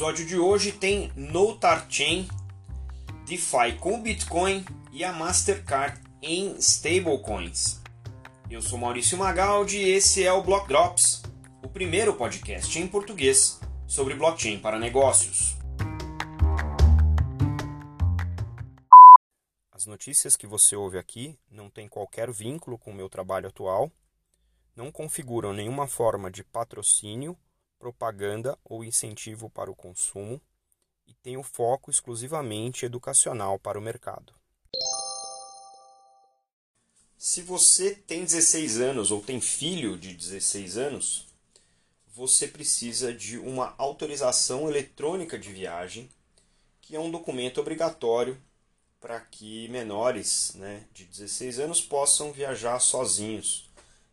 episódio de hoje tem Notar Chain, DeFi com Bitcoin e a Mastercard em stablecoins. Eu sou Maurício Magaldi e esse é o Block Drops, o primeiro podcast em português sobre blockchain para negócios. As notícias que você ouve aqui não têm qualquer vínculo com o meu trabalho atual, não configuram nenhuma forma de patrocínio, propaganda ou incentivo para o consumo e têm o foco exclusivamente educacional para o mercado. Se você tem 16 anos ou tem filho de 16 anos, você precisa de uma autorização eletrônica de viagem, que é um documento obrigatório para que menores né, de 16 anos possam viajar sozinhos.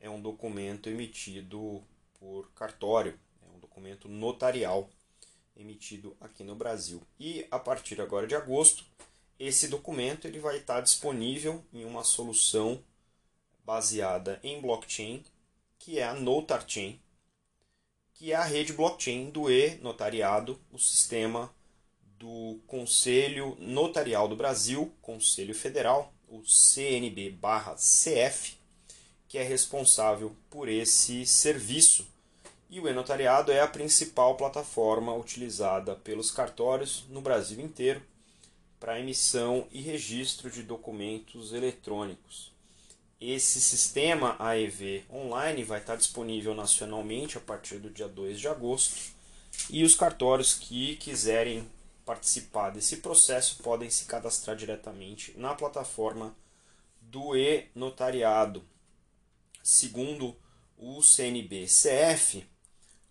É um documento emitido por cartório, um documento notarial emitido aqui no Brasil. E a partir agora de agosto, esse documento ele vai estar disponível em uma solução baseada em blockchain, que é a Notar Chain, que é a rede blockchain do e-notariado, o sistema do Conselho Notarial do Brasil, Conselho Federal, o CNB/CF, que é responsável por esse serviço. E o e-notariado é a principal plataforma utilizada pelos cartórios no Brasil inteiro para emissão e registro de documentos eletrônicos. Esse sistema AEV online vai estar disponível nacionalmente a partir do dia 2 de agosto e os cartórios que quiserem participar desse processo podem se cadastrar diretamente na plataforma do e-notariado. Segundo o CNB-CF,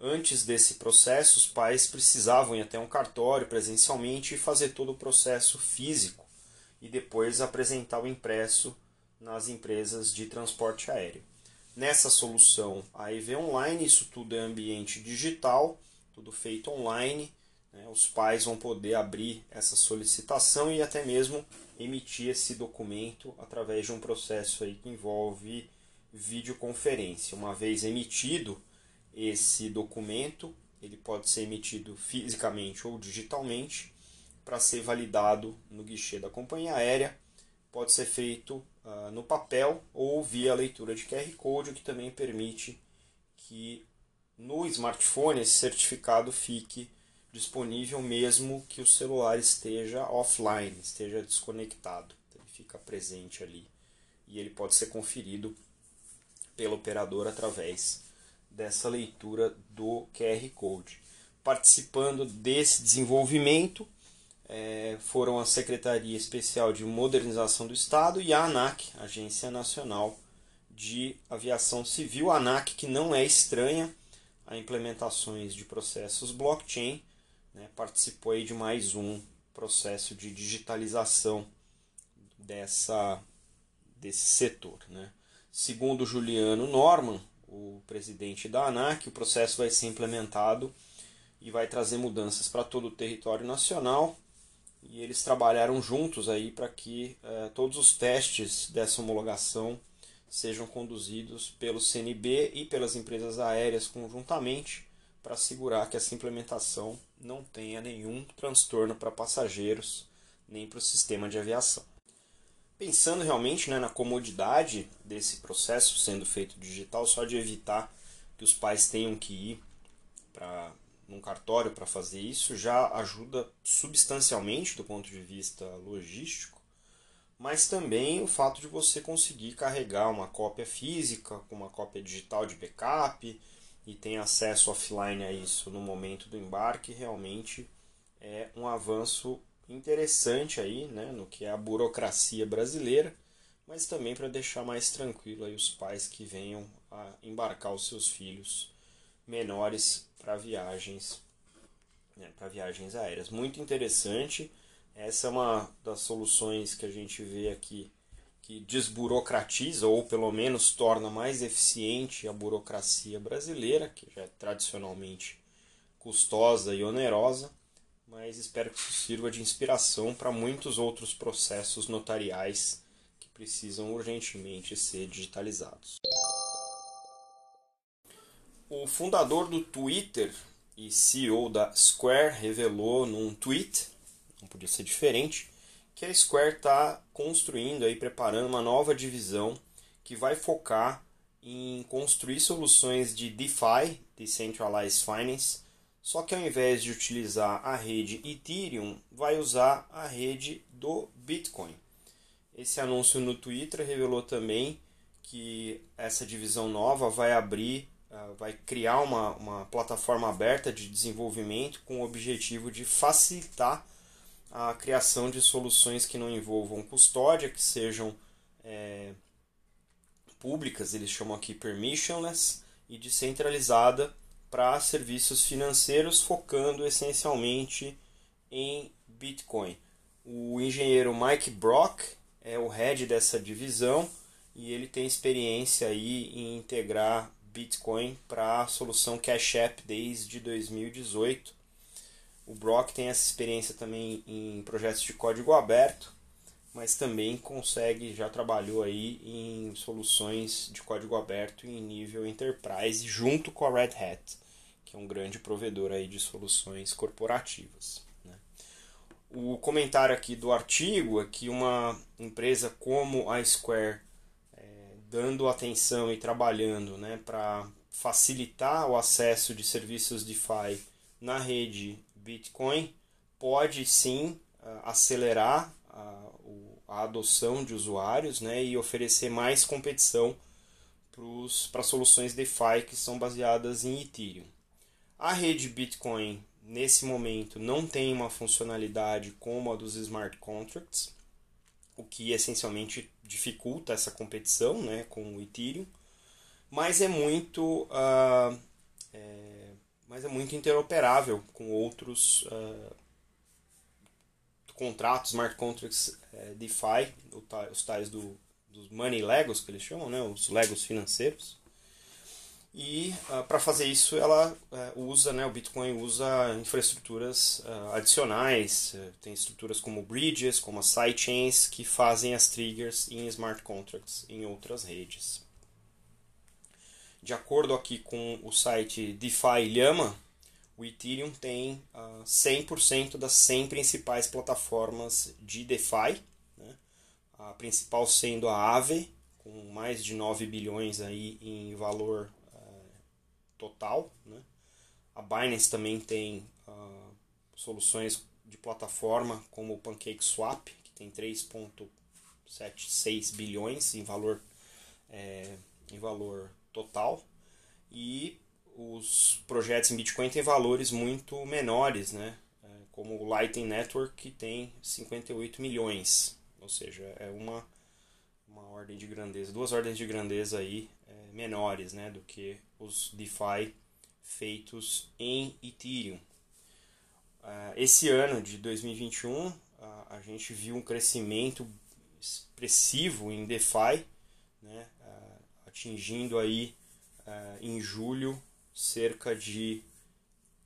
antes desse processo, os pais precisavam ir até um cartório presencialmente e fazer todo o processo físico e depois apresentar o impresso nas empresas de transporte aéreo. Nessa solução AEV Online, isso tudo é ambiente digital, tudo feito online né? Os pais vão poder abrir essa solicitação e até mesmo emitir esse documento através de um processo aí que envolve videoconferência. Uma vez emitido esse documento, ele pode ser emitido fisicamente ou digitalmente para ser validado no guichê da companhia aérea. Pode ser feito uh, no papel ou via leitura de QR Code, o que também permite que no smartphone esse certificado fique disponível mesmo que o celular esteja offline, esteja desconectado. Ele fica presente ali e ele pode ser conferido pelo operador através dessa leitura do QR Code. Participando desse desenvolvimento é, foram a Secretaria Especial de Modernização do Estado e a ANAC, Agência Nacional de Aviação Civil, a ANAC que não é estranha a implementações de processos blockchain, né, participou aí de mais um processo de digitalização dessa, desse setor. Né. Segundo Juliano Norman, o presidente da ANAC, o processo vai ser implementado e vai trazer mudanças para todo o território nacional. E eles trabalharam juntos aí para que eh, todos os testes dessa homologação sejam conduzidos pelo CNB e pelas empresas aéreas conjuntamente para assegurar que essa implementação não tenha nenhum transtorno para passageiros nem para o sistema de aviação. Pensando realmente né, na comodidade desse processo sendo feito digital, só de evitar que os pais tenham que ir para num cartório para fazer isso já ajuda substancialmente do ponto de vista logístico, mas também o fato de você conseguir carregar uma cópia física com uma cópia digital de backup e tem acesso offline a isso no momento do embarque, realmente é um avanço interessante aí, né, no que é a burocracia brasileira, mas também para deixar mais tranquilo aí os pais que venham a embarcar os seus filhos menores para viagens, né, para viagens aéreas. Muito interessante. Essa é uma das soluções que a gente vê aqui que desburocratiza ou pelo menos torna mais eficiente a burocracia brasileira, que já é tradicionalmente custosa e onerosa, mas espero que isso sirva de inspiração para muitos outros processos notariais que precisam urgentemente ser digitalizados. O fundador do Twitter, e CEO da Square, revelou num tweet, não podia ser diferente, que a Square está construindo aí, preparando uma nova divisão que vai focar em construir soluções de DeFi, Decentralized Finance, só que ao invés de utilizar a rede Ethereum, vai usar a rede do Bitcoin. Esse anúncio no Twitter revelou também que essa divisão nova vai abrir, ah, vai criar uma, uma plataforma aberta de desenvolvimento com o objetivo de facilitar a criação de soluções que não envolvam custódia, que sejam é, públicas, eles chamam aqui permissionless, e descentralizada para serviços financeiros, focando essencialmente em Bitcoin. O engenheiro Mike Brock é o head dessa divisão e ele tem experiência aí em integrar Bitcoin para a solução Cash App desde 2018. O Brock tem essa experiência também em projetos de código aberto mas também consegue, já trabalhou aí em soluções de código aberto em nível enterprise junto com a Red Hat, que é um grande provedor aí de soluções corporativas. Né? O comentário aqui do artigo é que uma empresa como a Square, é, dando atenção e trabalhando né, para facilitar o acesso de serviços DeFi na rede Bitcoin, pode sim acelerar a adoção de usuários né, e oferecer mais competição para soluções DeFi que são baseadas em Ethereum. A rede Bitcoin, nesse momento, não tem uma funcionalidade como a dos smart contracts, o que essencialmente dificulta essa competição né, com o Ethereum, mas é muito, uh, é, mas é muito interoperável com outros uh, contratos, smart contracts é, DeFi, os tais do, dos money legos que eles chamam, né, os legos financeiros. E uh, ah, para fazer isso ela uh, usa, né, o Bitcoin usa infraestruturas uh, adicionais, eh, tem estruturas como bridges, como as sidechains que fazem as triggers em smart contracts em outras redes. De acordo aqui com o site DeFi Llama, o Ethereum tem uh, ah, 100% das 100 principais plataformas de DeFi, né? a principal sendo a Aave, com mais de 9 bilhões aí em valor uh, total. Né? A Binance também tem uh, soluções de plataforma como o PancakeSwap, que tem 3,76 bilhões em valor, é, em valor total. E os projetos em Bitcoin têm valores muito menores, né? É, como o Lightning Network, que tem 58 milhões. Ou seja, é uma, uma ordem de grandeza, duas ordens de grandeza aí é, menores né, do que os DeFi feitos em Ethereum. Uh, esse ano de 2021, uh, a gente viu um crescimento expressivo em DeFi, né, uh, atingindo aí em julho cerca de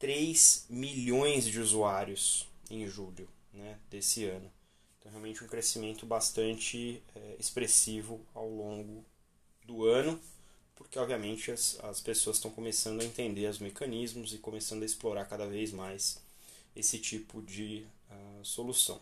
3 milhões de usuários em julho né, desse ano. Então, realmente um crescimento bastante é, expressivo ao longo do ano, porque obviamente as, as pessoas estão começando a entender os mecanismos e começando a explorar cada vez mais esse tipo de uh, solução.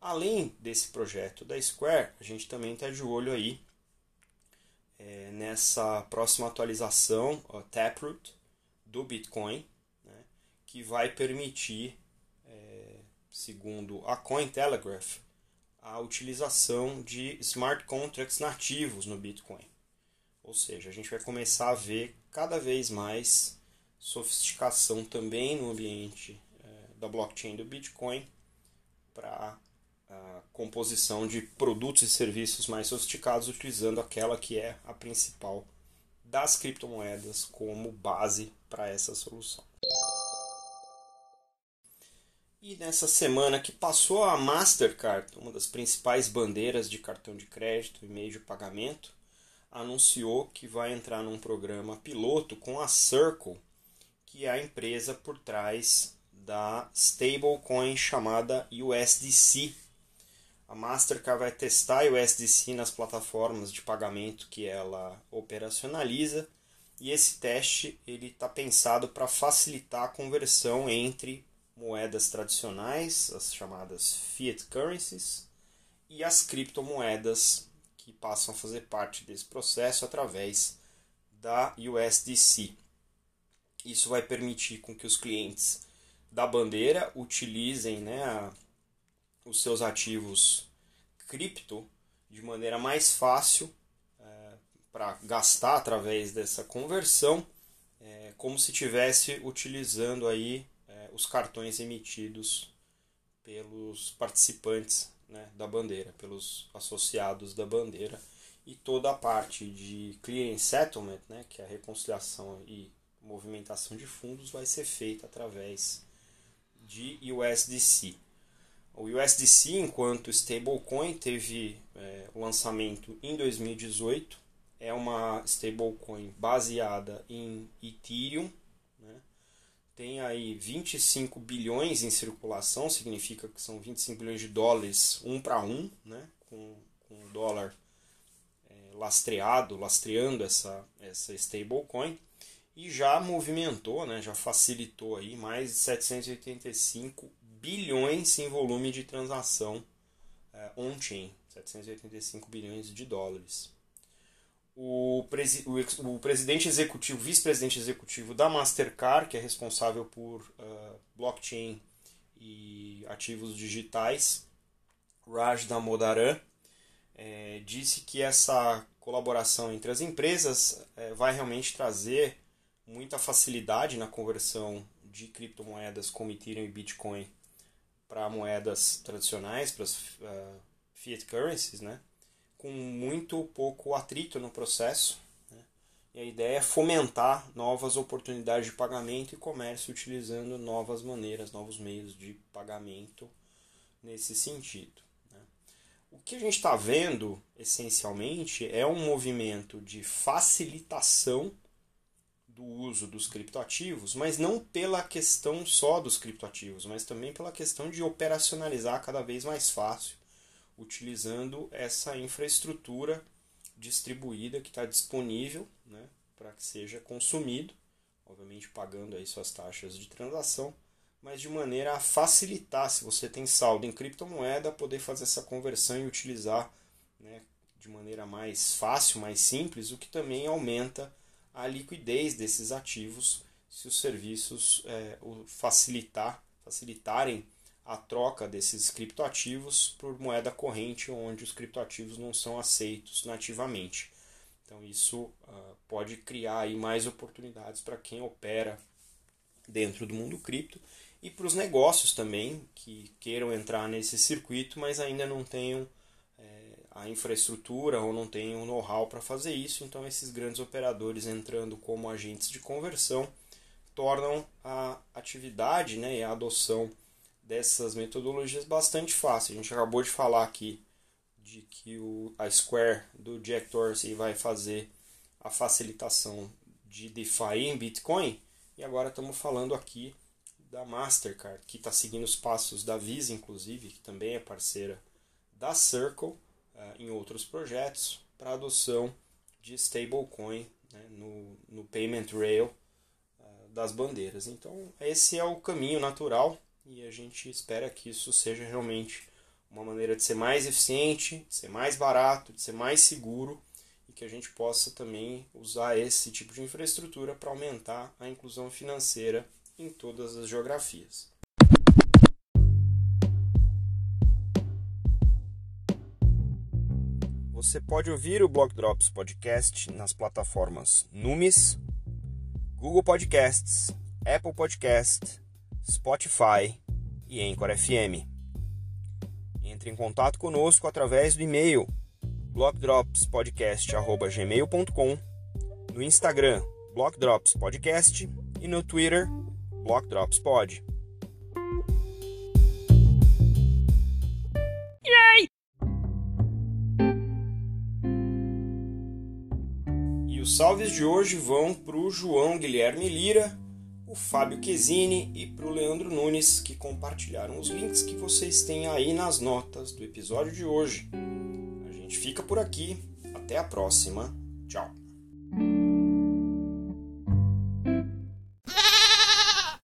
Além desse projeto da Square, a gente também está de olho aí é, nessa próxima atualização, o Taproot, do Bitcoin, né, que vai permitir, é, segundo a Cointelegraph, a utilização de smart contracts nativos no Bitcoin. Ou seja, a gente vai começar a ver cada vez mais sofisticação também no ambiente é, da blockchain do Bitcoin para a composição de produtos e serviços mais sofisticados utilizando aquela que é a principal das criptomoedas como base para essa solução. E nessa semana que passou a Mastercard, uma das principais bandeiras de cartão de crédito e meio de pagamento, anunciou que vai entrar num programa piloto com a Circle, que é a empresa por trás da stablecoin chamada USDC, a Mastercard vai testar o USDC nas plataformas de pagamento que ela operacionaliza e esse teste ele está pensado para facilitar a conversão entre moedas tradicionais, as chamadas fiat currencies, e as criptomoedas que passam a fazer parte desse processo através da USDC. Isso vai permitir com que os clientes da bandeira utilizem né, a, os seus ativos cripto de maneira mais fácil é, para gastar através dessa conversão, é, como se estivesse utilizando aí é, os cartões emitidos pelos participantes né, da bandeira, pelos associados da bandeira e toda a parte de clearing settlement, né, que é a reconciliação e movimentação de fundos, vai ser feita através de USDC. O USDC, enquanto stablecoin, teve é, lançamento em 2018. É uma stablecoin baseada em Ethereum. Né? Tem aí 25 bilhões em circulação, significa que são 25 bilhões de dólares um para um, né? com, com o dólar é, lastreado, lastreando essa, essa stablecoin. E já movimentou, né? já facilitou aí mais de 785 bilhões em volume de transação é, on-chain, 785 bilhões de dólares. O, presi o, o presidente executivo, vice-presidente executivo da Mastercard, que é responsável por uh, blockchain e ativos digitais, Raj Damodaran, é, disse que essa colaboração entre as empresas é, vai realmente trazer muita facilidade na conversão de criptomoedas como Ethereum e Bitcoin para moedas tradicionais, para as uh, fiat currencies, né? com muito pouco atrito no processo. Né? E a ideia é fomentar novas oportunidades de pagamento e comércio utilizando novas maneiras, novos meios de pagamento nesse sentido. Né? O que a gente está vendo, essencialmente, é um movimento de facilitação do uso dos criptoativos, mas não pela questão só dos criptoativos, mas também pela questão de operacionalizar cada vez mais fácil, utilizando essa infraestrutura distribuída que está disponível né, para que seja consumido, obviamente pagando aí suas taxas de transação, mas de maneira a facilitar, se você tem saldo em criptomoeda, poder fazer essa conversão e utilizar né, de maneira mais fácil, mais simples, o que também aumenta a liquidez desses ativos se os serviços é, facilitar, facilitarem a troca desses criptoativos por moeda corrente, onde os criptoativos não são aceitos nativamente. Então isso uh, pode criar aí mais oportunidades para quem opera dentro do mundo cripto e para os negócios também que queiram entrar nesse circuito, mas ainda não tenham a infraestrutura ou não tem o know-how para fazer isso, então esses grandes operadores entrando como agentes de conversão tornam a atividade né, e a adoção dessas metodologias bastante fácil. A gente acabou de falar aqui de que o, a Square do Jack Dorsey vai fazer a facilitação de DeFi em Bitcoin e agora estamos falando aqui da Mastercard, que está seguindo os passos da Visa, inclusive, que também é parceira da Circle em outros projetos para adoção de stablecoin né, no, no payment rail uh, das bandeiras. Então, esse é o caminho natural e a gente espera que isso seja realmente uma maneira de ser mais eficiente, de ser mais barato, de ser mais seguro e que a gente possa também usar esse tipo de infraestrutura para aumentar a inclusão financeira em todas as geografias. Você pode ouvir o Block Drops Podcast nas plataformas Numis, Google Podcasts, Apple Podcast, Spotify e Anchor FM. Entre em contato conosco através do e-mail blockdropspodcast@gmail.com, no Instagram blockdropspodcast e no Twitter blockdropspod. Os salves de hoje vão para o João Guilherme Lira, o Fábio Quesini e para o Leandro Nunes, que compartilharam os links que vocês têm aí nas notas do episódio de hoje. A gente fica por aqui. Até a próxima. Tchau.